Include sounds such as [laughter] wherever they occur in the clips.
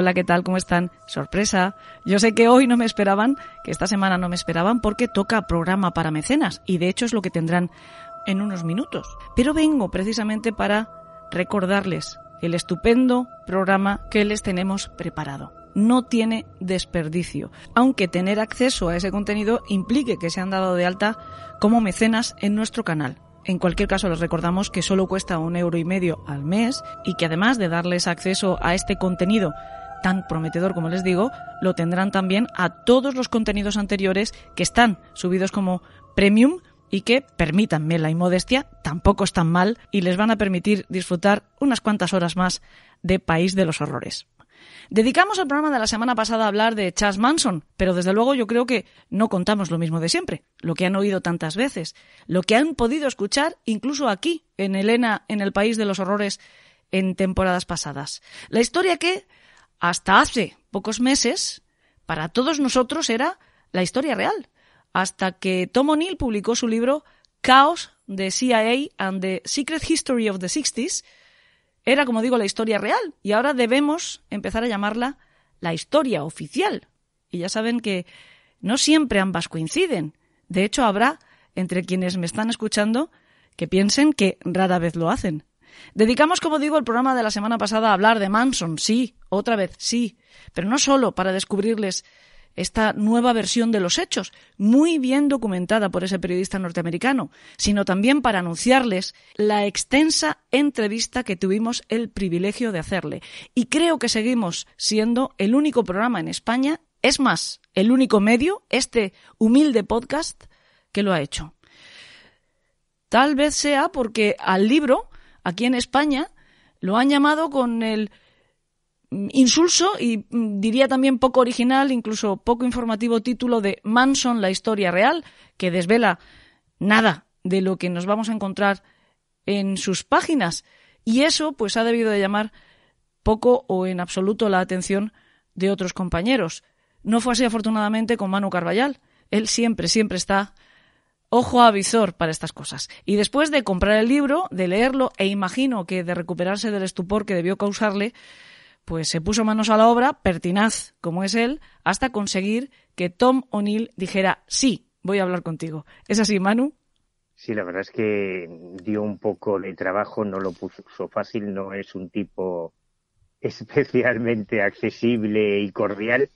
Hola, ¿qué tal? ¿Cómo están? Sorpresa. Yo sé que hoy no me esperaban, que esta semana no me esperaban porque toca programa para mecenas y de hecho es lo que tendrán en unos minutos. Pero vengo precisamente para recordarles el estupendo programa que les tenemos preparado. No tiene desperdicio, aunque tener acceso a ese contenido implique que se han dado de alta como mecenas en nuestro canal. En cualquier caso, les recordamos que solo cuesta un euro y medio al mes y que además de darles acceso a este contenido tan prometedor como les digo, lo tendrán también a todos los contenidos anteriores que están subidos como premium y que, permítanme la inmodestia, tampoco están mal y les van a permitir disfrutar unas cuantas horas más de País de los Horrores. Dedicamos el programa de la semana pasada a hablar de Chas Manson, pero desde luego yo creo que no contamos lo mismo de siempre, lo que han oído tantas veces, lo que han podido escuchar incluso aquí, en Elena, en el País de los Horrores, en temporadas pasadas. La historia que, hasta hace pocos meses, para todos nosotros era la historia real, hasta que Tom O'Neill publicó su libro Chaos, the CIA and the Secret History of the Sixties, era, como digo, la historia real y ahora debemos empezar a llamarla la historia oficial. Y ya saben que no siempre ambas coinciden. De hecho, habrá entre quienes me están escuchando que piensen que rara vez lo hacen. Dedicamos, como digo, el programa de la semana pasada a hablar de Manson, sí, otra vez, sí, pero no solo para descubrirles esta nueva versión de los hechos, muy bien documentada por ese periodista norteamericano, sino también para anunciarles la extensa entrevista que tuvimos el privilegio de hacerle. Y creo que seguimos siendo el único programa en España, es más, el único medio, este humilde podcast, que lo ha hecho. Tal vez sea porque al libro, aquí en España, lo han llamado con el insulso y mm, diría también poco original, incluso poco informativo título de Manson, la historia real, que desvela nada de lo que nos vamos a encontrar en sus páginas. Y eso pues ha debido de llamar poco o en absoluto la atención de otros compañeros. No fue así afortunadamente con Manu Carballal. Él siempre, siempre está ojo a visor para estas cosas. Y después de comprar el libro, de leerlo, e imagino que de recuperarse del estupor que debió causarle, pues se puso manos a la obra, pertinaz como es él, hasta conseguir que Tom O'Neill dijera sí, voy a hablar contigo. ¿Es así, Manu? Sí, la verdad es que dio un poco de trabajo, no lo puso fácil, no es un tipo [laughs] especialmente accesible y cordial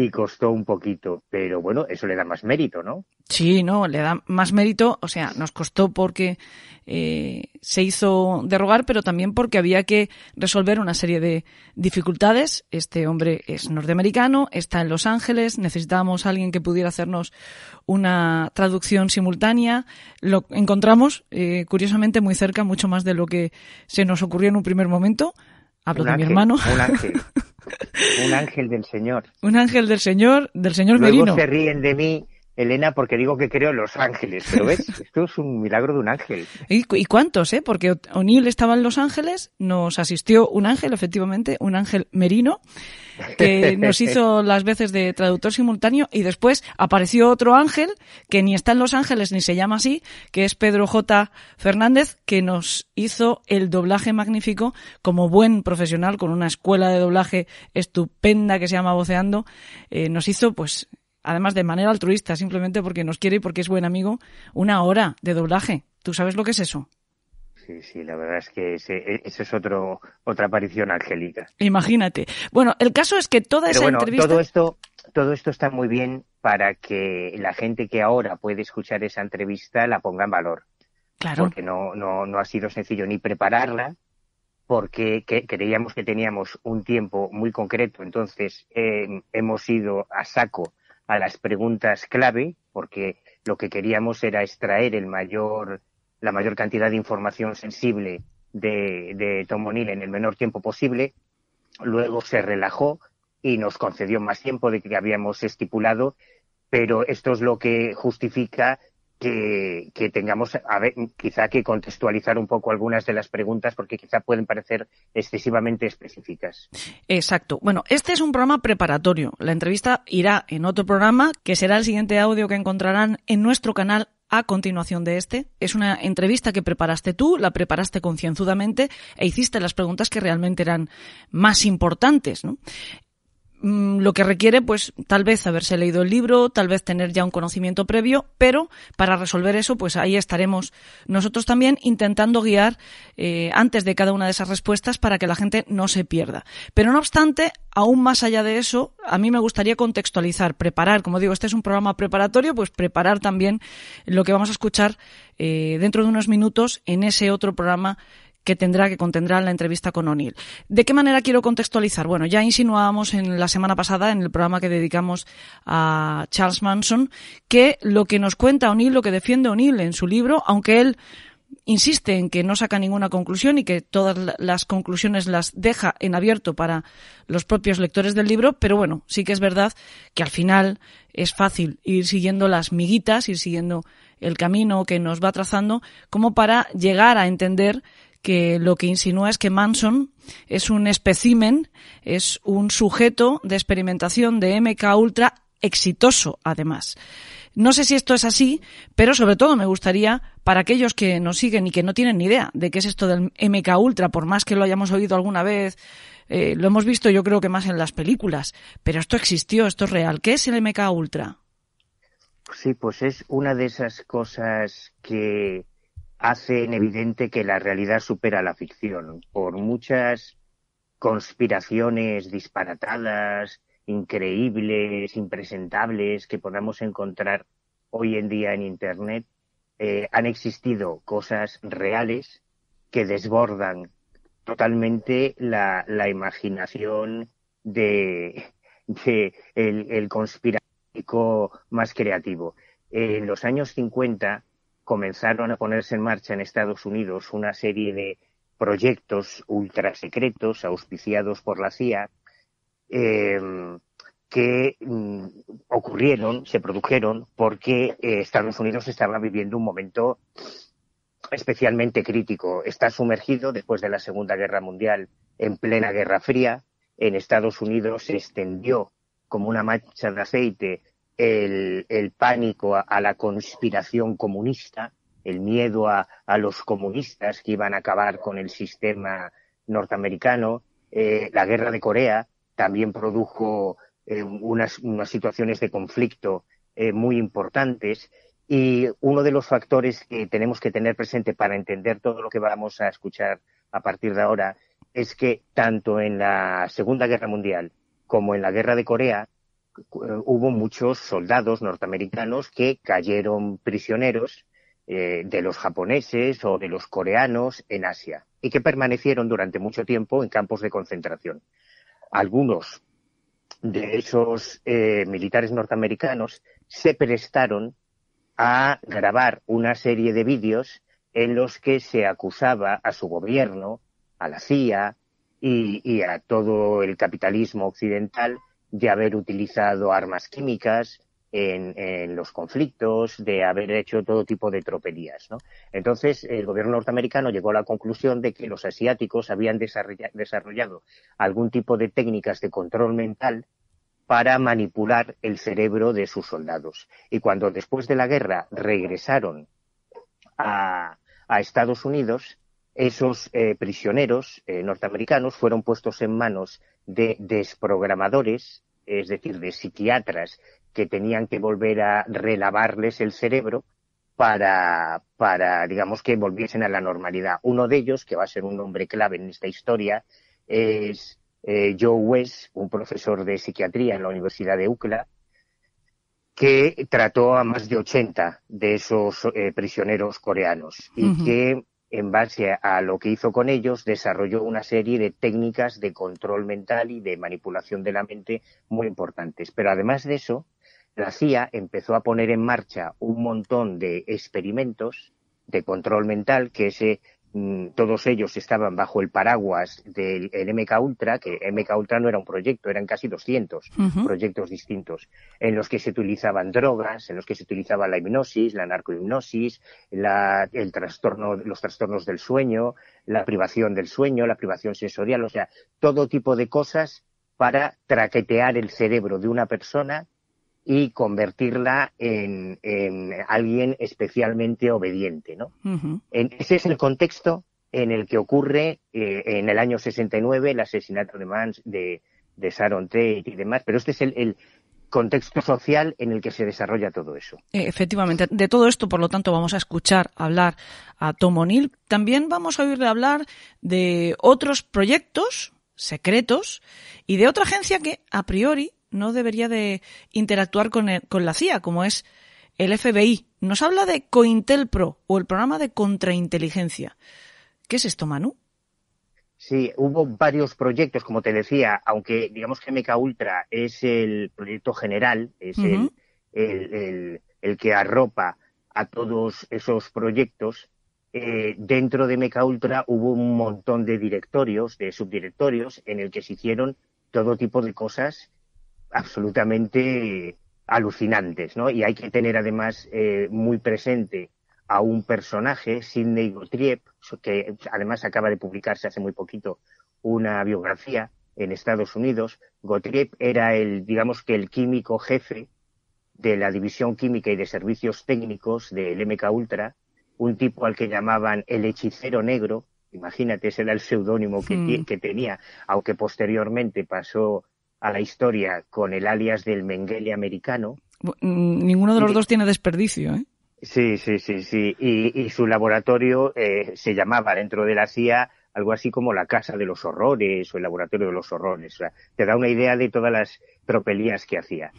y costó un poquito, pero bueno, eso le da más mérito, ¿no? Sí, no, le da más mérito, o sea, nos costó porque eh, se hizo derrogar, pero también porque había que resolver una serie de dificultades. Este hombre es norteamericano, está en Los Ángeles, necesitábamos a alguien que pudiera hacernos una traducción simultánea. Lo encontramos, eh, curiosamente, muy cerca, mucho más de lo que se nos ocurrió en un primer momento. Hablo de mi hermano. Un ángel. [laughs] un ángel del Señor. Un ángel del Señor, del Señor Luego Merino. se ríen de mí, Elena, porque digo que creo en los ángeles. Pero ves, [laughs] esto es un milagro de un ángel. ¿Y, y cuántos, eh? Porque O'Neill estaba en Los Ángeles, nos asistió un ángel, efectivamente, un ángel merino, que [laughs] nos hizo las veces de traductor simultáneo y después apareció otro ángel que ni está en Los Ángeles ni se llama así, que es Pedro J. Fernández, que nos hizo el doblaje magnífico como buen profesional con una escuela de doblaje estupenda que se llama Voceando, eh, nos hizo pues además de manera altruista, simplemente porque nos quiere y porque es buen amigo, una hora de doblaje. ¿Tú sabes lo que es eso? Sí, sí, la verdad es que ese, ese es otro, otra aparición angélica. Imagínate. Bueno, el caso es que toda Pero esa bueno, entrevista... todo esto, todo esto está muy bien para que la gente que ahora puede escuchar esa entrevista la ponga en valor. Claro. Porque no, no, no ha sido sencillo ni prepararla, porque que, creíamos que teníamos un tiempo muy concreto, entonces eh, hemos ido a saco a las preguntas clave, porque lo que queríamos era extraer el mayor, la mayor cantidad de información sensible de, de Tom en el menor tiempo posible. Luego se relajó y nos concedió más tiempo de que habíamos estipulado, pero esto es lo que justifica que, tengamos a quizá que contextualizar un poco algunas de las preguntas porque quizá pueden parecer excesivamente específicas. Exacto. Bueno, este es un programa preparatorio. La entrevista irá en otro programa que será el siguiente audio que encontrarán en nuestro canal a continuación de este. Es una entrevista que preparaste tú, la preparaste concienzudamente e hiciste las preguntas que realmente eran más importantes. ¿no? Mm, lo que requiere, pues, tal vez haberse leído el libro, tal vez tener ya un conocimiento previo, pero para resolver eso, pues ahí estaremos nosotros también intentando guiar eh, antes de cada una de esas respuestas para que la gente no se pierda. Pero no obstante, aún más allá de eso, a mí me gustaría contextualizar, preparar, como digo, este es un programa preparatorio, pues preparar también lo que vamos a escuchar eh, dentro de unos minutos en ese otro programa que tendrá, que contendrá la entrevista con O'Neill. ¿De qué manera quiero contextualizar? Bueno, ya insinuábamos en la semana pasada, en el programa que dedicamos a Charles Manson, que lo que nos cuenta O'Neill, lo que defiende O'Neill en su libro, aunque él insiste en que no saca ninguna conclusión y que todas las conclusiones las deja en abierto para los propios lectores del libro, pero bueno, sí que es verdad que al final es fácil ir siguiendo las miguitas, ir siguiendo el camino que nos va trazando, como para llegar a entender que lo que insinúa es que Manson es un espécimen, es un sujeto de experimentación de MK Ultra exitoso, además. No sé si esto es así, pero sobre todo me gustaría, para aquellos que nos siguen y que no tienen ni idea de qué es esto del MK Ultra, por más que lo hayamos oído alguna vez, eh, lo hemos visto yo creo que más en las películas, pero esto existió, esto es real. ¿Qué es el MK Ultra? Sí, pues es una de esas cosas que hacen evidente que la realidad supera la ficción. Por muchas conspiraciones disparatadas, increíbles, impresentables que podamos encontrar hoy en día en Internet, eh, han existido cosas reales que desbordan totalmente la, imaginación de, el, el conspirático más creativo. En los años 50 comenzaron a ponerse en marcha en Estados Unidos una serie de proyectos ultra secretos auspiciados por la CIA eh, que mm, ocurrieron, se produjeron porque eh, Estados Unidos estaba viviendo un momento especialmente crítico. Está sumergido después de la Segunda Guerra Mundial en plena Guerra Fría. En Estados Unidos se extendió como una mancha de aceite el, pánico a, la conspiración comunista, el miedo a, los comunistas que iban a acabar con el sistema norteamericano. Eh, la guerra de Corea también produjo eh, unas, situaciones de conflicto eh, muy importantes. Y uno de los factores que tenemos que tener presente para entender todo lo que vamos a escuchar a partir de ahora es que tanto en la Segunda Guerra Mundial como en la Guerra de Corea hubo muchos soldados norteamericanos que cayeron prisioneros eh, de los japoneses o de los coreanos en Asia y que permanecieron durante mucho tiempo en campos de concentración. Algunos de esos eh, militares norteamericanos se prestaron a grabar una serie de vídeos en los que se acusaba a su gobierno, a la CIA y a todo el capitalismo occidental de haber utilizado armas químicas en, los conflictos, de haber hecho todo tipo de tropelías. ¿no? Entonces, el gobierno norteamericano llegó a la conclusión de que los asiáticos habían desarrollado algún tipo de técnicas de control mental para manipular el cerebro de sus soldados. Y cuando después de la guerra regresaron a, Estados Unidos, esos eh, prisioneros eh, norteamericanos fueron puestos en manos de desprogramadores, es decir, de psiquiatras que tenían que volver a relavarles el cerebro para, para, digamos, que volviesen a la normalidad. Uno de ellos, que va a ser un nombre clave en esta historia, es eh, Joe West, un profesor de psiquiatría en la Universidad de UCLA, que trató a más de 80 de esos eh, prisioneros coreanos y que en base a lo que hizo con ellos, desarrolló una serie de técnicas de control mental y de manipulación de la mente muy importantes. Pero además de eso, la CIA empezó a poner en marcha un montón de experimentos de control mental que se todos ellos estaban bajo el paraguas del MK Ultra, que MK Ultra no era un proyecto, eran casi 200 proyectos distintos, en los que se utilizaban drogas, en los que se utilizaba la hipnosis, la narcohipnosis, el trastorno, los trastornos del sueño, la privación del sueño, la privación sensorial, o sea, todo tipo de cosas para traquetear el cerebro de una persona y convertirla en, alguien especialmente obediente, ¿no? ese es el contexto en el que ocurre eh, en el año 69 el asesinato de Mans, de, de Sharon Tate y demás, pero este es el, contexto social en el que se desarrolla todo eso. Eh, efectivamente, de todo esto, por lo tanto, vamos a escuchar hablar a Tom O'Neill. También vamos a oírle hablar de otros proyectos secretos y de otra agencia que, a priori, no debería de interactuar con, con la CIA, como es el FBI. Nos habla de COINTELPRO o el programa de contrainteligencia. ¿Qué es esto, Manu? Sí, hubo varios proyectos, como te decía, aunque digamos que MK Ultra es el proyecto general, es el, el, que arropa a todos esos proyectos. Eh, dentro de MK Ultra hubo un montón de directorios, de subdirectorios, en el que se hicieron todo tipo de cosas absolutamente alucinantes, ¿no? Y hay que tener además eh, muy presente a un personaje, Sidney Gottlieb, que además acaba de publicarse hace muy poquito una biografía en Estados Unidos. Gottlieb era el, digamos que el químico jefe de la División Química y de Servicios Técnicos del MK Ultra, un tipo al que llamaban el hechicero negro, imagínate, ese era el seudónimo que, que, tenía, aunque posteriormente pasó a la historia con el alias del Mengele americano. Ninguno de los dos tiene desperdicio, ¿eh? Sí, sí, sí, sí. Y, su laboratorio eh, se llamaba dentro de la CIA algo así como la Casa de los Horrores o el Laboratorio de los Horrores. O sea, te da una idea de todas las tropelías que hacía.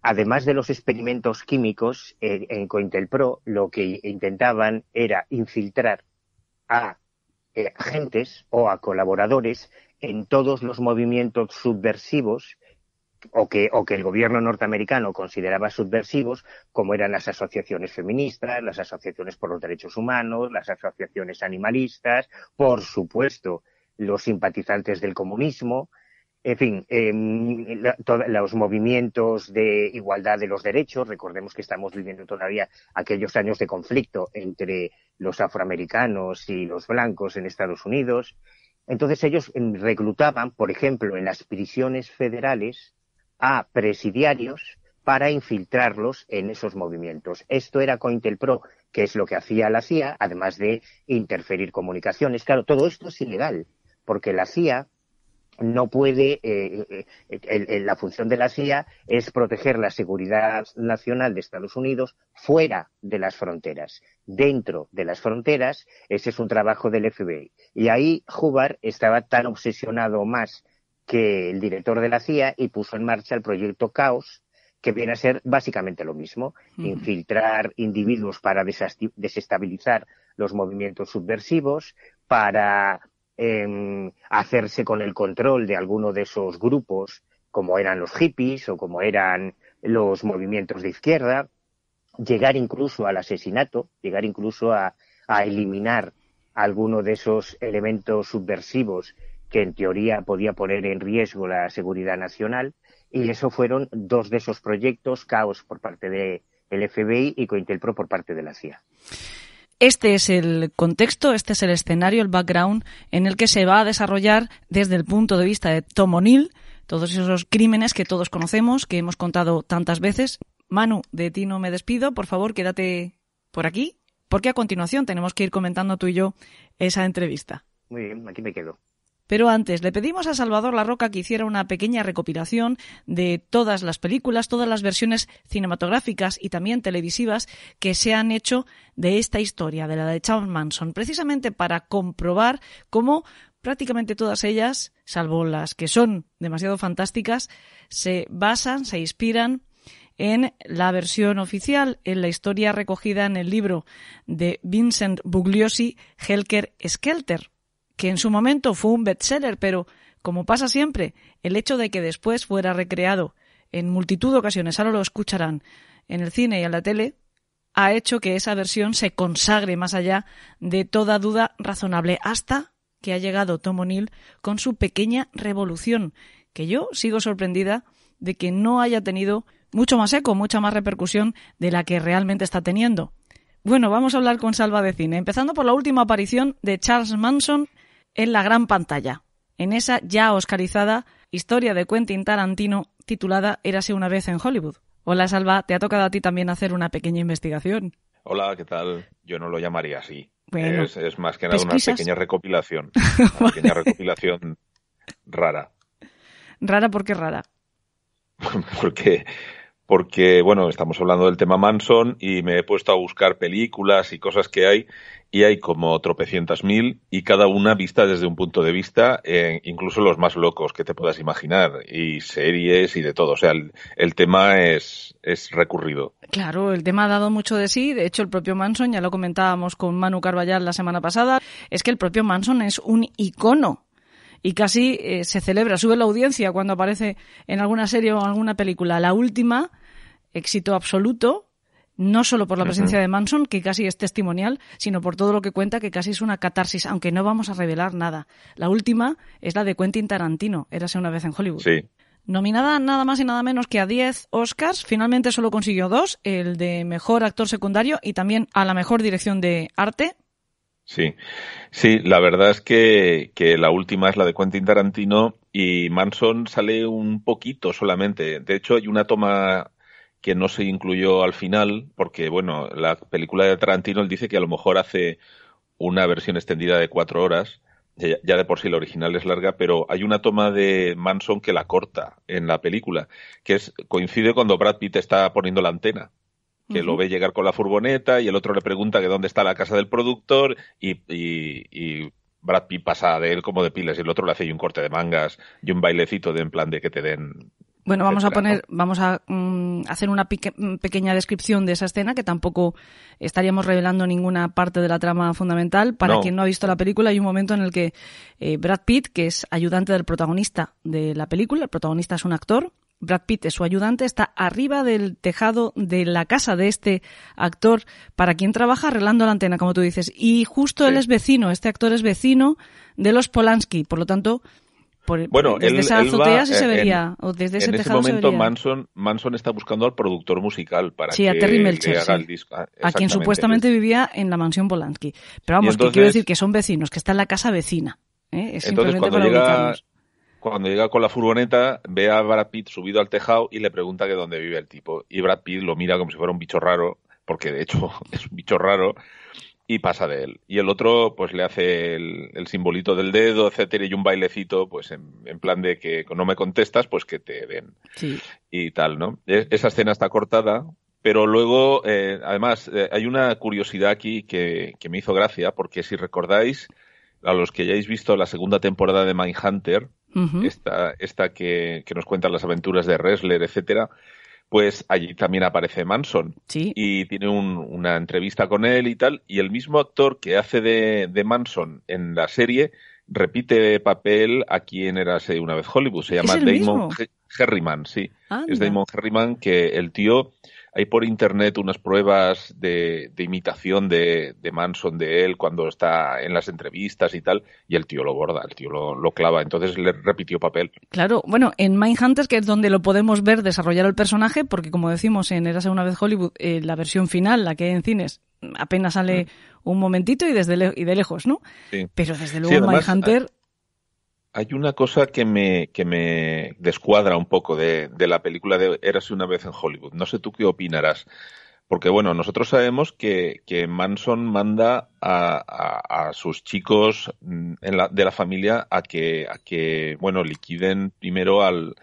Además de los experimentos químicos, eh, en COINTELPRO lo que intentaban era infiltrar a eh, agentes o a colaboradores en todos los movimientos subversivos o que, o que el gobierno norteamericano consideraba subversivos, como eran las asociaciones feministas, las asociaciones por los derechos humanos, las asociaciones animalistas, por supuesto, los simpatizantes del comunismo, en fin, em, los movimientos de igualdad de los derechos, recordemos que estamos viviendo todavía aquellos años de conflicto entre los afroamericanos y los blancos en Estados Unidos. Entonces ellos em, reclutaban, por ejemplo, en las prisiones federales, a presidiarios para infiltrarlos en esos movimientos. Esto era COINTELPRO, que es lo que hacía la CIA, además de interferir comunicaciones. Claro, todo esto es ilegal, porque la CIA no puede, eh, eh, la función de la CIA es proteger la seguridad nacional de Estados Unidos fuera de las fronteras. Dentro de las fronteras, ese es un trabajo del FBI. Y ahí Hubbard estaba tan obsesionado más que el director de la CIA y puso en marcha el proyecto Caos, que viene a ser básicamente lo mismo, infiltrar individuos para desestabilizar los movimientos subversivos, para hacerse con el control de alguno de esos grupos, como eran los hippies o como eran los movimientos de izquierda, llegar incluso al asesinato, llegar incluso a, a eliminar alguno de esos elementos subversivos que en teoría podía poner en riesgo la seguridad nacional y eso fueron dos de esos proyectos, Caos por parte del FBI y Cointelpro por parte de la CIA. Este es el contexto, este es el escenario, el background en el que se va a desarrollar desde el punto de vista de Tom O'Neill todos esos crímenes que todos conocemos, que hemos contado tantas veces. Manu, de ti no me despido, por favor, quédate por aquí, porque a continuación tenemos que ir comentando tú y yo esa entrevista. Muy bien, aquí me quedo. Pero antes, le pedimos a Salvador La Roca que hiciera una pequeña recopilación de todas las películas, todas las versiones cinematográficas y también televisivas que se han hecho de esta historia, de la de Charles Manson, precisamente para comprobar cómo prácticamente todas ellas, salvo las que son demasiado fantásticas, se basan, se inspiran en la versión oficial, en la historia recogida en el libro de Vincent Bugliosi, Helker Skelter, que en su momento fue un bestseller, pero como pasa siempre, el hecho de que después fuera recreado en multitud de ocasiones, ahora lo escucharán en el cine y en la tele, ha hecho que esa versión se consagre más allá de toda duda razonable, hasta que ha llegado Tom O'Neill con su pequeña revolución, que yo sigo sorprendida de que no haya tenido mucho más eco, mucha más repercusión de la que realmente está teniendo. Bueno, vamos a hablar con Salva de Cine, empezando por la última aparición de Charles Manson en la gran pantalla, en esa ya oscarizada historia de Quentin Tarantino titulada Érase una vez en Hollywood. Hola Salva, te ha tocado a ti también hacer una pequeña investigación. Hola, ¿qué tal? Yo no lo llamaría así. es, más que nada una pequeña recopilación. [laughs] Una pequeña recopilación rara. ¿Rara por qué rara? [laughs] porque porque, bueno, estamos hablando del tema Manson y me he puesto a buscar películas y cosas que hay y hay como tropecientas mil y cada una vista desde un punto de vista, eh, incluso los más locos que te puedas imaginar y series y de todo. O sea, el, tema es, es recurrido. Claro, el tema ha dado mucho de sí. De hecho, el propio Manson, ya lo comentábamos con Manu Carballal la semana pasada, es que el propio Manson es un icono y casi eh, se celebra, sube la audiencia cuando aparece en alguna serie o alguna película. La última, éxito absoluto, no solo por la presencia de Manson, que casi es testimonial, sino por todo lo que cuenta, que casi es una catarsis, aunque no vamos a revelar nada. La última es la de Quentin Tarantino, érase una vez en Hollywood. Sí. Nominada nada más y nada menos que a 10 Oscars, finalmente solo consiguió dos, el de mejor actor secundario y también a la mejor dirección de arte, Sí, sí, la verdad es que, que, la última es la de Quentin Tarantino y Manson sale un poquito solamente. De hecho, hay una toma que no se incluyó al final porque, bueno, la película de Tarantino él dice que a lo mejor hace una versión extendida de cuatro horas. Ya de por sí la original es larga, pero hay una toma de Manson que la corta en la película, que es coincide cuando Brad Pitt está poniendo la antena que lo ve llegar con la furgoneta y el otro le pregunta que dónde está la casa del productor y, y, Brad Pitt pasa de él como de pilas y el otro le hace un corte de mangas y un bailecito de en plan de que te den bueno, vamos a poner, vamos a mm, hacer una pequeña descripción de esa escena que tampoco estaríamos revelando ninguna parte de la trama fundamental. Para quien no ha visto la película, hay un momento en el que eh, Brad Pitt, que es ayudante del protagonista de la película, el protagonista es un actor, Brad Pitt es su ayudante, está arriba del tejado de la casa de este actor para quien trabaja arreglando la antena, como tú dices. Y justo él es vecino, este actor es vecino de los Polanski, por lo tanto, bueno, desde esa azotea sí se vería, o desde ese en ese momento Manson, Manson está buscando al productor musical para sí, que, a Terry Melcher, haga el disco. Ah, a quien supuestamente vivía en la mansión Polanski. Pero vamos, que quiero decir que son vecinos, que está en la casa vecina. ¿eh? Es entonces, cuando llega, cuando llega con la furgoneta, ve a Brad Pitt subido al tejado y le pregunta que dónde vive el tipo. Y Brad Pitt lo mira como si fuera un bicho raro, porque de hecho [laughs] es un bicho raro, y pasa de él. Y el otro, pues le hace el, simbolito del dedo, etcétera, y un bailecito, pues en, plan de que no me contestas, pues que te den. Sí. Y tal, ¿no? E, esa escena está cortada, pero luego, eh, además, eh, hay una curiosidad aquí que, que me hizo gracia, porque si recordáis, a los que hayáis visto la segunda temporada de Mindhunter, esta, esta que, que, nos cuenta las aventuras de Wrestler, etcétera, pues allí también aparece Manson. Sí. Y tiene una entrevista con él y tal, y el mismo actor que hace de, de Manson en la serie repite papel aquí en Érase una vez Hollywood. Se llama Damon Herriman, sí. Es Damon Herriman que el tío hay por internet unas pruebas de, imitación de, Manson de él cuando está en las entrevistas y tal, y el tío lo borda, el tío lo, clava, entonces le repitió papel. Claro, bueno, en Mindhunters, que es donde lo podemos ver desarrollar el personaje, porque como decimos en Érase una vez Hollywood, eh, la versión final, la que hay en cines, apenas sale mm. un momentito y desde y de lejos, ¿no? Pero desde luego en Mindhunter hay una cosa que me, que me descuadra un poco de, de la película de Érase una vez en Hollywood. No sé tú qué opinarás. Porque, bueno, nosotros sabemos que, que Manson manda a, a, sus chicos mm, en la, de la familia a que, a que, bueno, liquiden primero al,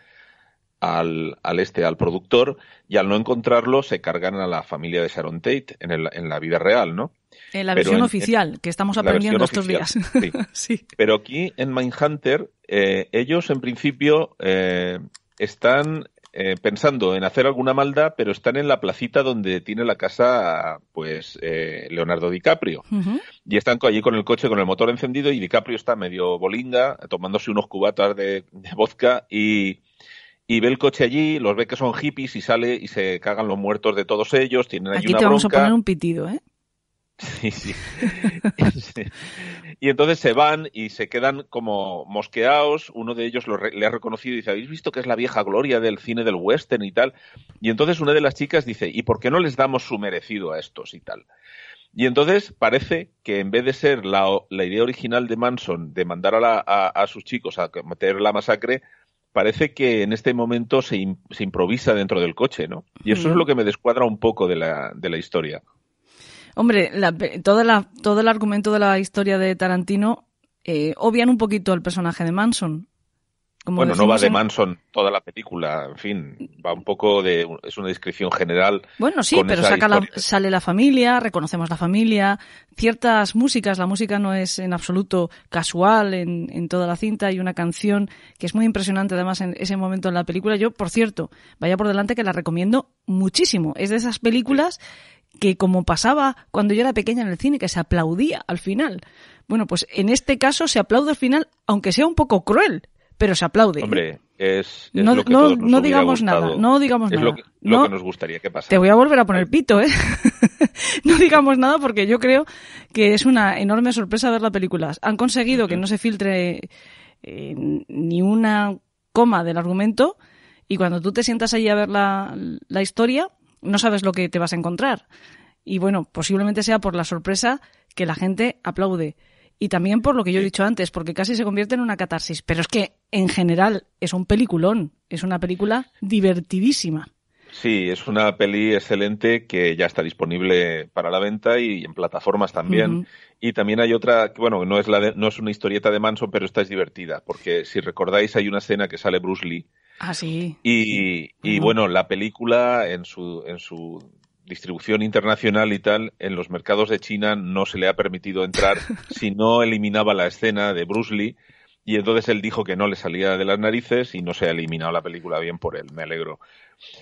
al, al, este, al productor, y al no encontrarlo se cargan a la familia de Sharon Tate en, el, en la vida real, ¿no? En la versión oficial, que estamos aprendiendo estos días. [laughs] Sí. Pero aquí en Mindhunter, eh, ellos en principio eh, están eh, pensando en hacer alguna maldad, pero están en la placita donde tiene la casa, pues, Leonardo DiCaprio. Y están allí con el coche con el motor encendido y DiCaprio está medio bolinga, tomándose unos cubatas de, vodka y, y ve el coche allí, los ve que son hippies y sale y se cagan los muertos de todos ellos. Tienen Aquí te vamos a poner un pitido, ¿eh? Sí, sí. [laughs] Y entonces se van y se quedan como mosqueados. Uno de ellos le ha reconocido y dice, ¿habéis visto que es la vieja gloria del cine del western y tal? Y entonces una de las chicas dice, ¿y por qué no les damos su merecido a estos y tal? Y entonces parece que en vez de ser la, idea original de Manson de mandar a, a, sus chicos a cometer la masacre, parece que en este momento se, se improvisa dentro del coche, ¿no? Y eso es lo que me descuadra un poco de la, de la historia. Hombre, la, toda la, todo el argumento de la historia de Tarantino eh, obvian un poquito el personaje de Manson bueno, no va de Manson toda la película, en fin, va un poco de. Es una descripción general. Bueno, sí, pero sale la familia, reconocemos la familia, ciertas músicas, la música no es en absoluto casual en, en toda la cinta, hay una canción que es muy impresionante además en ese momento en la película. Yo, por cierto, vaya por delante que la recomiendo muchísimo. Es de esas películas que como pasaba cuando yo era pequeña en el cine, que se aplaudía al final. Bueno, pues en este caso se aplaude al final, aunque sea un poco cruel, pero se aplaude. ¿eh? Hombre, es, no, lo que no, no digamos nada, no digamos es nada. Lo que, lo que nos gustaría que pasara. Te voy a volver a poner pito, ¿eh? [laughs] no digamos nada porque yo creo que es una enorme sorpresa ver la película. Han conseguido que no se filtre eh, ni una coma del argumento y cuando tú te sientas ahí a ver la, la historia, no sabes lo que te vas a encontrar. Y bueno, posiblemente sea por la sorpresa que la gente aplaude y también por lo que yo he dicho antes, porque casi se convierte en una catarsis. Pero es que en general es un peliculón, es una película divertidísima. Sí, es una peli excelente que ya está disponible para la venta y en plataformas también. Y también hay otra, que bueno, no es, la no es una historieta de Manson, pero esta es divertida, porque si recordáis hay una escena que sale Bruce Lee. Ah, sí. Y, y bueno, la película en su, en su distribución internacional y tal, en los mercados de China no se le ha permitido entrar [laughs] si no eliminaba la escena de Bruce Lee y entonces él dijo que no le salía de las narices y no se ha eliminado la película bien por él, me alegro.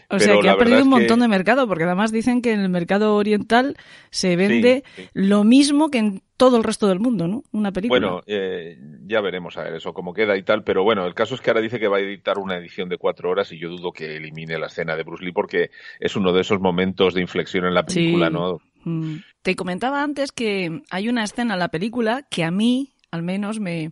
O sea que ha perdido un montón de mercado, porque además dicen que en el mercado oriental se vende lo mismo que en todo el resto del mundo, ¿no? Una película. Bueno, eh, ya veremos a ver eso cómo queda y tal, pero bueno, el caso es que ahora dice que va a editar una edición de cuatro horas y yo dudo que elimine la escena de Bruce Lee porque es uno de esos momentos de inflexión en la película, ¿no? Mm. Te comentaba antes que hay una escena en la película que a mí, al menos, me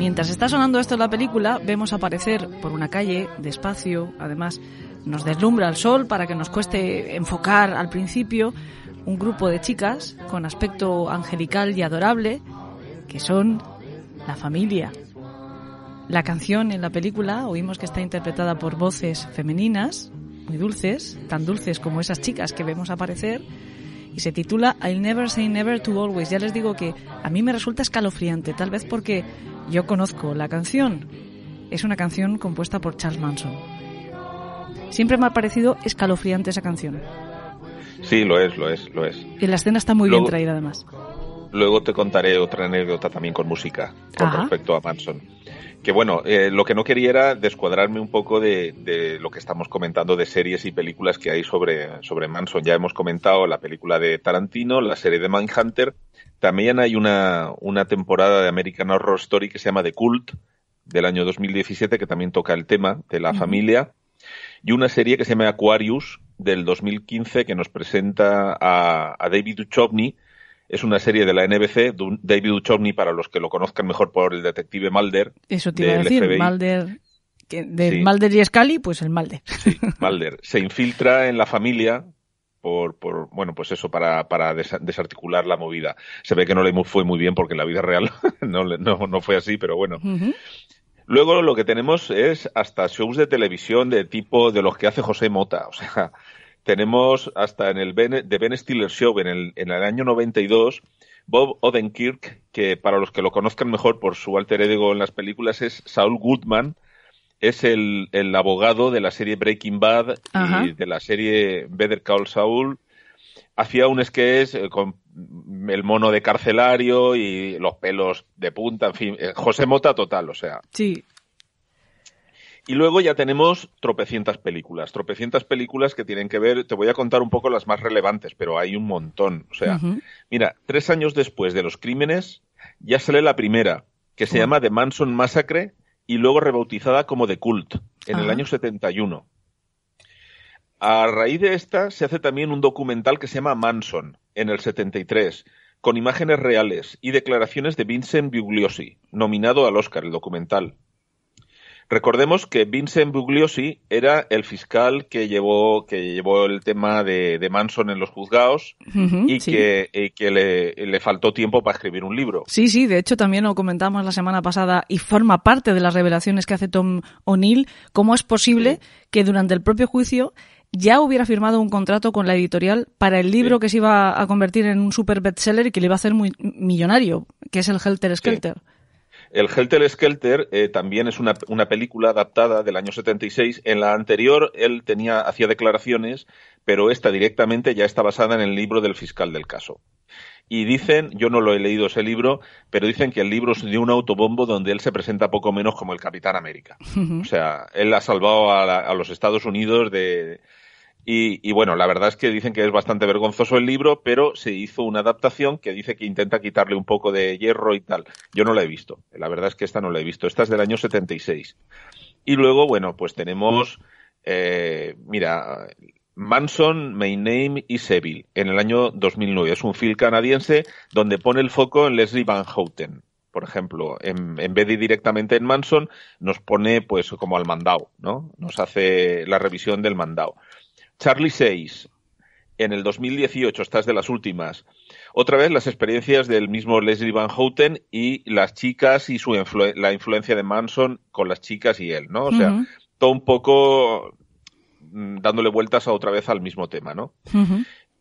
Mientras está sonando esto en la película, vemos aparecer por una calle, despacio, además nos deslumbra el sol para que nos cueste enfocar al principio, un grupo de chicas con aspecto angelical y adorable, que son la familia. La canción en la película oímos que está interpretada por voces femeninas, muy dulces, tan dulces como esas chicas que vemos aparecer, y se titula I'll Never Say Never to Always. Ya les digo que a mí me resulta escalofriante, tal vez porque yo conozco la canción. Es una canción compuesta por Charles Manson. Siempre me ha parecido escalofriante esa canción. Sí, lo es, lo es, lo es. Y la escena está muy bien traída además. Luego te contaré otra anécdota también con música con respecto a Manson que bueno, eh, lo que no quería era descuadrarme un poco de, lo que estamos comentando de series y películas que hay sobre, sobre Manson. Ya hemos comentado la película de Tarantino, la serie de Mindhunter. También hay una, una temporada de American Horror Story que se llama The Cult, del año 2017, que también toca el tema de la familia. Y una serie que se llama Aquarius, del 2015, que nos presenta a, a David Duchovny, es una serie de la NBC, David Duchovny, para los que lo conozcan mejor por el detective Mulder. Eso te iba a decir, Mulder, de Mulder y Scully, pues el Mulder. Sí, Mulder. [laughs] Se infiltra en la familia por, por bueno, pues eso, para, para desarticular la movida. Se ve que no le fue muy bien porque en la vida real [laughs] no, no, no fue así, pero bueno. Luego lo que tenemos es hasta shows de televisión de tipo de los que hace José Mota. O sea, tenemos hasta en el ben, The Ben Stiller Show en el, en el año 92 Bob Odenkirk, que para los que lo conozcan mejor por su alter ego en las películas es Saul Goodman, es el, el abogado de la serie Breaking Bad y de la serie Better Call Saul. Hacía un sketch eh, con el mono de carcelario y los pelos de punta, en fin, eh, José Mota total, o sea. Sí, y luego ya tenemos tropecientas películas, tropecientas películas que tienen que ver, te voy a contar un poco las más relevantes, pero hay un montón. O sea, mira, tres años después de los crímenes, ya sale la primera, que se llama The Manson Massacre y luego rebautizada como The Cult, en el año 71. a raíz de esta se hace también un documental que se llama Manson, en el 73, con imágenes reales y declaraciones de Vincent Bugliosi, nominado al Oscar el documental. Recordemos que Vincent Bugliosi era el fiscal que llevó, que llevó el tema de, Manson en los juzgados y que, que le, le, faltó tiempo para escribir un libro. Sí, sí, de hecho también lo comentamos la semana pasada y forma parte de las revelaciones que hace Tom O'Neill, cómo es posible que durante el propio juicio ya hubiera firmado un contrato con la editorial para el libro que se iba a convertir en un super bestseller y que le iba a hacer muy millonario, que es el Helter Skelter. El Helter Skelter eh, también es una, una, película adaptada del año 76. En la anterior él tenía, hacía declaraciones, pero esta directamente ya está basada en el libro del fiscal del caso. Y dicen, yo no lo he leído ese libro, pero dicen que el libro es de un autobombo donde él se presenta poco menos como el Capitán América. O sea, él ha salvado a los Estados Unidos de, y, bueno, la verdad es que dicen que es bastante vergonzoso el libro, pero se hizo una adaptación que dice que intenta quitarle un poco de hierro y tal. Yo no la he visto. La verdad es que esta no la he visto. Esta es del año 76. Y luego, bueno, pues tenemos, eh, mira, Manson, My Name is Evil, en el año 2009. Es un film canadiense donde pone el foco en Leslie Van Houten. Por ejemplo, en, en vez de directamente en Manson, nos pone pues como al mandado, ¿no? Nos hace la revisión del mandado. Charlie 6, en el 2018, estas de las últimas. Otra vez las experiencias del mismo Leslie Van Houten y las chicas y su la influencia de Manson con las chicas y él, ¿no? O sea, todo un poco mm, dándole vueltas a otra vez al mismo tema, ¿no?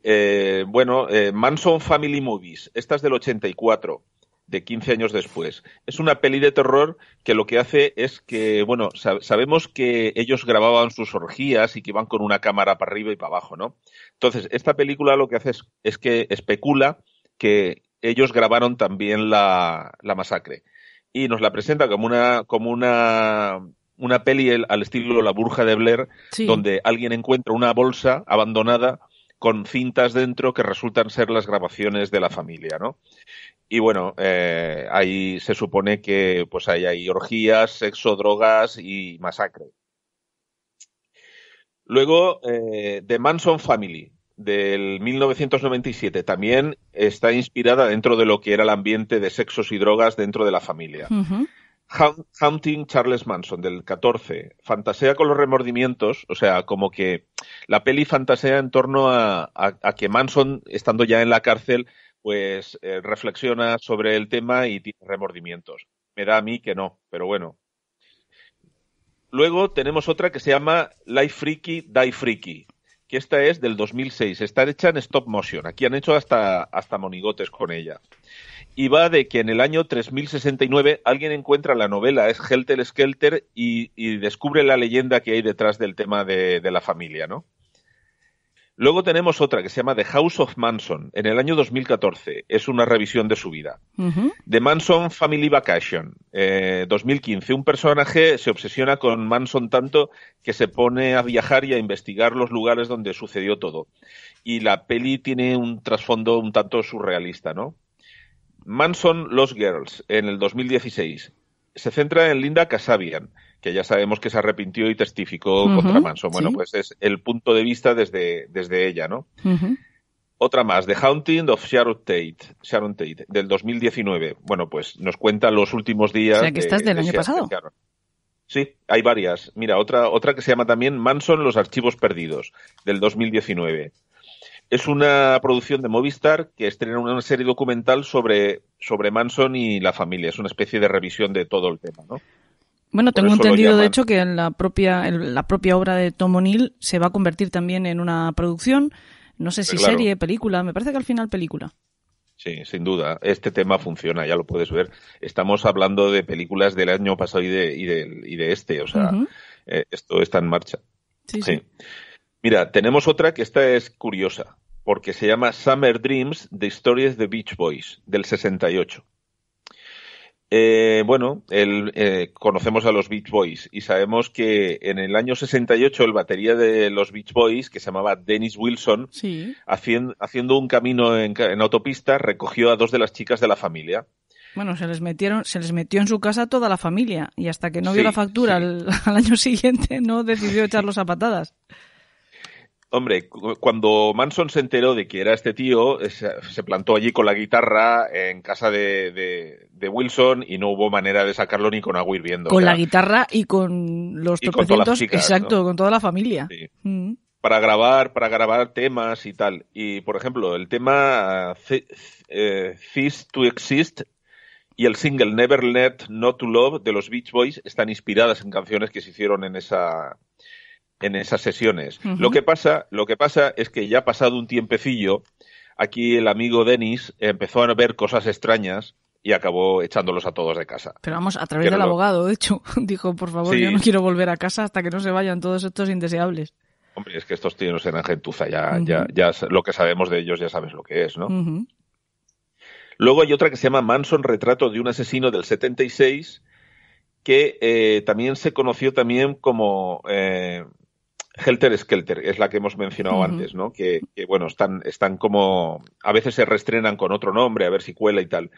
Eh, bueno, eh, Manson Family Movies, esta es del 84 de 15 años después. Es una peli de terror que lo que hace es que, bueno, sabemos que ellos grababan sus orgías y que iban con una cámara para arriba y para abajo, ¿no? Entonces, esta película lo que hace es, que especula que ellos grabaron también la, masacre y nos la presenta como una, como una, una peli al estilo La Burja de Blair, donde alguien encuentra una bolsa abandonada con cintas dentro que resultan ser las grabaciones de la familia, ¿no? Y bueno, eh, ahí se supone que pues hay, hay orgías, sexo, drogas y masacre. Luego, eh, The Manson Family, del 1997, también está inspirada dentro de lo que era el ambiente de sexos y drogas dentro de la familia. Hunting Charles Manson, del 14, fantasea con los remordimientos, o sea, como que la peli fantasea en torno a que Manson, estando ya en la cárcel, pues eh, reflexiona sobre el tema y tiene remordimientos. Me da a mí que no, pero bueno. Luego tenemos otra que se llama Life Freaky, Die Freaky, que esta es del 2006. Está hecha en stop motion. Aquí han hecho hasta, hasta monigotes con ella. Y va de que en el año 3069 alguien encuentra la novela, es Helter Skelter, y, descubre la leyenda que hay detrás del tema de la familia, ¿no? Luego tenemos otra que se llama The House of Manson, en el año 2014. Es una revisión de su vida. The Manson Family Vacation, 2015. Eh, Un personaje se obsesiona con Manson tanto que se pone a viajar y a investigar los lugares donde sucedió todo. Y la peli tiene un trasfondo un tanto surrealista, ¿no? Manson Lost Girls, en el 2016. Se centra en Linda Casabian, que ya sabemos que se arrepintió y testificó contra Manson. Bueno, pues es el punto de vista desde, desde ella, ¿no? Otra más, The Haunting of Sharon Tate, Sharon Tate, del 2019. Bueno, pues nos cuenta los últimos días. O sea, que estás del año pasado. Sí, hay varias. Mira, otra, otra que se llama también Manson, los archivos perdidos, del 2019. Es una producción de Movistar que estrena una serie documental sobre, sobre Manson y la familia. Es una especie de revisión de todo el tema, ¿no? Bueno, tengo entendido, de hecho, que en la propia, en la propia obra de Tom O'Neill se va a convertir también en una producción, no sé si serie, película, me parece que al final película. Sí, sin duda. Este tema funciona, ya lo puedes ver. Estamos hablando de películas del año pasado y de, y de, y de este, o sea, eh, esto está en marcha. Sí, sí. Mira, tenemos otra que esta es curiosa, porque se llama Summer Dreams, The Stories de Beach Boys, del 68. Eh, bueno, el, eh, conocemos a los Beach Boys y sabemos que en el año 68 el batería de los Beach Boys, que se llamaba Dennis Wilson, haciendo, un camino en, autopista, recogió a dos de las chicas de la familia. Bueno, se les metieron, se les metió en su casa toda la familia y hasta que no vio la factura [laughs] al, año siguiente no decidió [laughs] echarlos a patadas. Hombre, cuando Manson se enteró de que era este tío, se plantó allí con la guitarra en casa de, Wilson y no hubo manera de sacarlo ni con agua hirviendo. Con la guitarra y con los tropecientos, exacto, con toda la familia. Mm. Para grabar, para grabar temas y tal. Y, por ejemplo, el tema eh, Cease to Exist y el single Never Let Not to Love de los Beach Boys están inspiradas en canciones que se hicieron en esa en esas sesiones. Lo que pasa, lo que pasa es que ya ha pasado un tiempecillo, aquí el amigo Denis empezó a ver cosas extrañas y acabó echándolos a todos de casa. Pero vamos, a través del abogado, de hecho, [laughs] dijo, por favor, yo no quiero volver a casa hasta que no se vayan todos estos indeseables. Hombre, es que estos tíos eran gentuza, ya, ya, ya lo que sabemos de ellos ya sabes lo que es, ¿no? Luego hay otra que se llama Manson, retrato de un asesino del 76, que eh, también se conoció también como eh, Helter Skelter, es la que hemos mencionado antes, ¿no? Que, bueno, están, están como, a veces se restrenan con otro nombre, a ver si cuela y tal.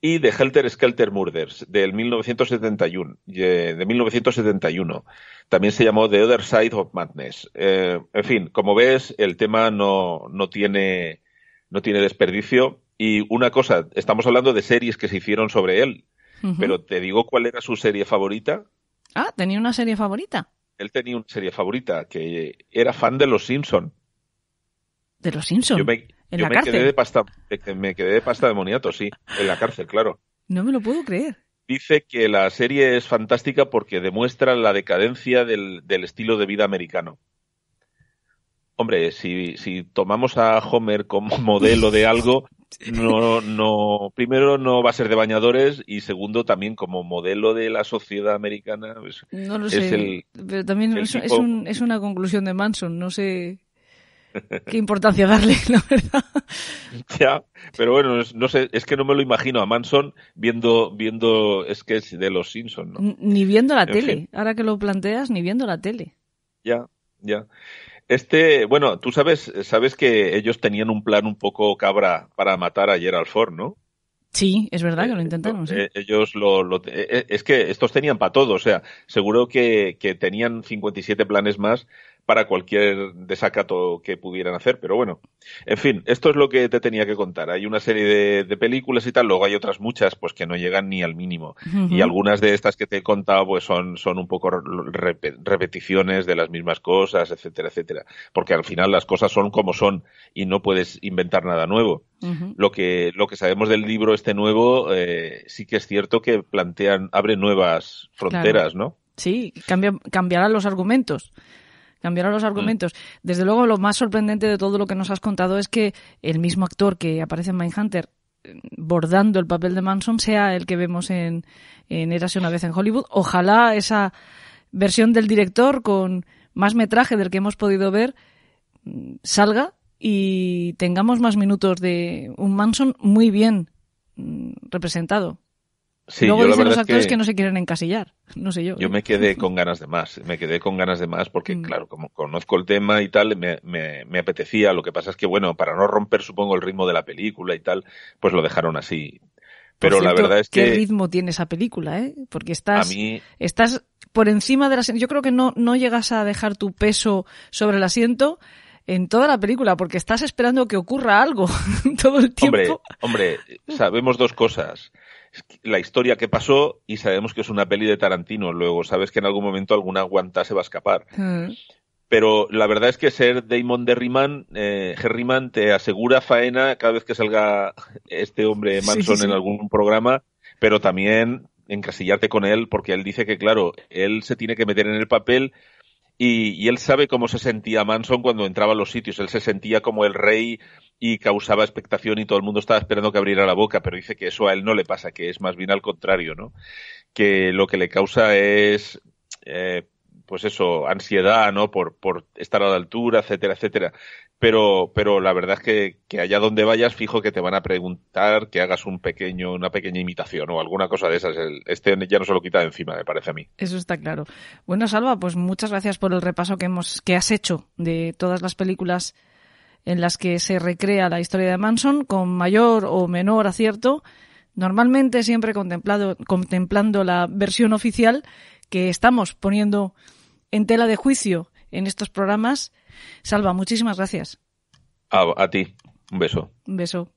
Y de Helter Skelter Murders, del 1971, de 1971. También se llamó The Other Side of Madness. Eh, en fin, como ves, el tema no, no tiene, no tiene desperdicio. Y una cosa, estamos hablando de series que se hicieron sobre él, pero te digo cuál era su serie favorita. Ah, tenía una serie favorita él tenía una serie favorita, que era fan de Los Simpson. ¿De Los Simpson? Yo me, ¿En la cárcel? Quedé de pasta, me quedé de pasta de moniato, sí, en la cárcel, claro. No me lo puedo creer. Dice que la serie es fantástica porque demuestra la decadencia del, del estilo de vida americano. Hombre, si, si tomamos a Homer como modelo de algo, [laughs] no, no, primero no va a ser de bañadores y segundo también como modelo de la sociedad americana. Pues, no lo sé, pero también es, es, una conclusión de Manson, no sé qué importancia darle, [laughs] la verdad. Ya, pero bueno, no sé, es que no me lo imagino a Manson viendo, viendo sketch de los Simpsons, ¿no? Ni viendo la tele, ahora que lo planteas, ni viendo la tele. Ya, ya. Este, bueno, tú sabes, sabes que ellos tenían un plan un poco cabra para matar a Gerald Ford, ¿no? Sí, es verdad que lo intentaron. Eh, ellos lo, lo, eh, es que estos tenían para todo, o sea, seguro que, que tenían 57 planes más para cualquier desacato que pudieran hacer. Pero bueno, en fin, esto es lo que te tenía que contar. Hay una serie de, películas y tal, luego hay otras muchas pues que no llegan ni al mínimo. Y algunas de estas que te he contado pues son, son un poco repeticiones de las mismas cosas, etcétera, etcétera. Porque al final las cosas son como son y no puedes inventar nada nuevo. Lo que, lo que sabemos del libro este nuevo, eh, sí que es cierto que plantean, abre nuevas fronteras, ¿no? Sí, cambia, cambiarán los argumentos cambiaron los mm. argumentos. Desde luego, lo más sorprendente de todo lo que nos has contado es que el mismo actor que aparece en Mindhunter eh, bordando el papel de Manson sea el que vemos en, en Érase una vez en Hollywood. Ojalá esa versión del director con más metraje del que hemos podido ver mm, salga y tengamos más minutos de un Manson muy bien mm, representado. Luego dicen los actores que... no se quieren encasillar, no sé yo. Yo me quedé [laughs] con ganas de más, me quedé con ganas de más porque, mm. claro, como conozco el tema y tal, me, me, apetecía. Lo que pasa es que, bueno, para no romper, supongo, el ritmo de la película y tal, pues lo dejaron así. Pero la verdad es que... ¿Qué ritmo tiene esa película, eh? Porque estás, estás por encima de la... Yo creo que no, no llegas a dejar tu peso sobre el asiento en toda la película, porque estás esperando que ocurra algo [laughs] todo el tiempo. Hombre, hombre, sabemos dos cosas la historia que pasó y sabemos que es una peli de Tarantino. Luego sabes que en algún momento alguna guanta se va a escapar. Mm. Pero la verdad es que ser Damon Derryman, eh, Herriman te asegura faena cada vez que salga este hombre Manson en algún programa, pero también encasillarte con él porque él dice que, claro, él se tiene que meter en el papel y, y, él sabe cómo se sentía Manson cuando entraba a los sitios. Él se sentía como el rey y causaba expectación y todo el mundo estaba esperando que abriera la boca, pero dice que eso a él no le pasa, que es más bien al contrario, ¿no? Que lo que le causa es, eh, pues eso, ansiedad, ¿no? Por, por estar a la altura, etcétera, etcétera. Pero, pero la verdad es que, allá donde vayas, fijo que te van a preguntar que hagas un pequeño, una pequeña imitación o alguna cosa de esas. Este ya no se lo quita de encima, me parece a mí. Eso está claro. Bueno, Salva, pues muchas gracias por el repaso que hemos, que has hecho de todas las películas en las que se recrea la historia de Manson con mayor o menor acierto, normalmente siempre contemplado, contemplando la versión oficial que estamos poniendo en tela de juicio en estos programas, Salva, muchísimas gracias. a ti, un beso. Un beso.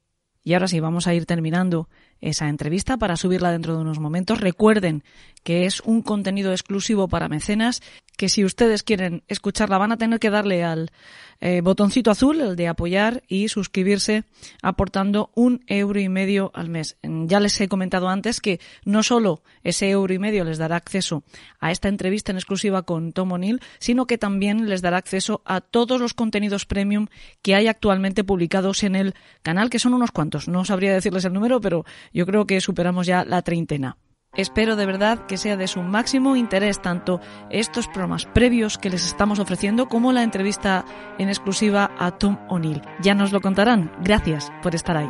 Y ahora sí, vamos a ir terminando esa entrevista para subirla dentro de unos momentos. Recuerden que es un contenido exclusivo para mecenas, que si ustedes quieren escucharla van a tener que darle al eh, botoncito azul, el de apoyar y suscribirse aportando un euro y medio al mes. Ya les he comentado antes que no solo ese euro y medio les dará acceso a esta entrevista en exclusiva con Tom O'Neill, sino que también les dará acceso a todos los contenidos premium que hay actualmente publicados en el canal, que son unos cuantos. No sabría decirles el número, pero yo creo que superamos ya la treintena. Espero de verdad que sea de su máximo interés tanto estos programas previos que les estamos ofreciendo como la entrevista en exclusiva a Tom O'Neill. Ya nos lo contarán. Gracias por estar ahí.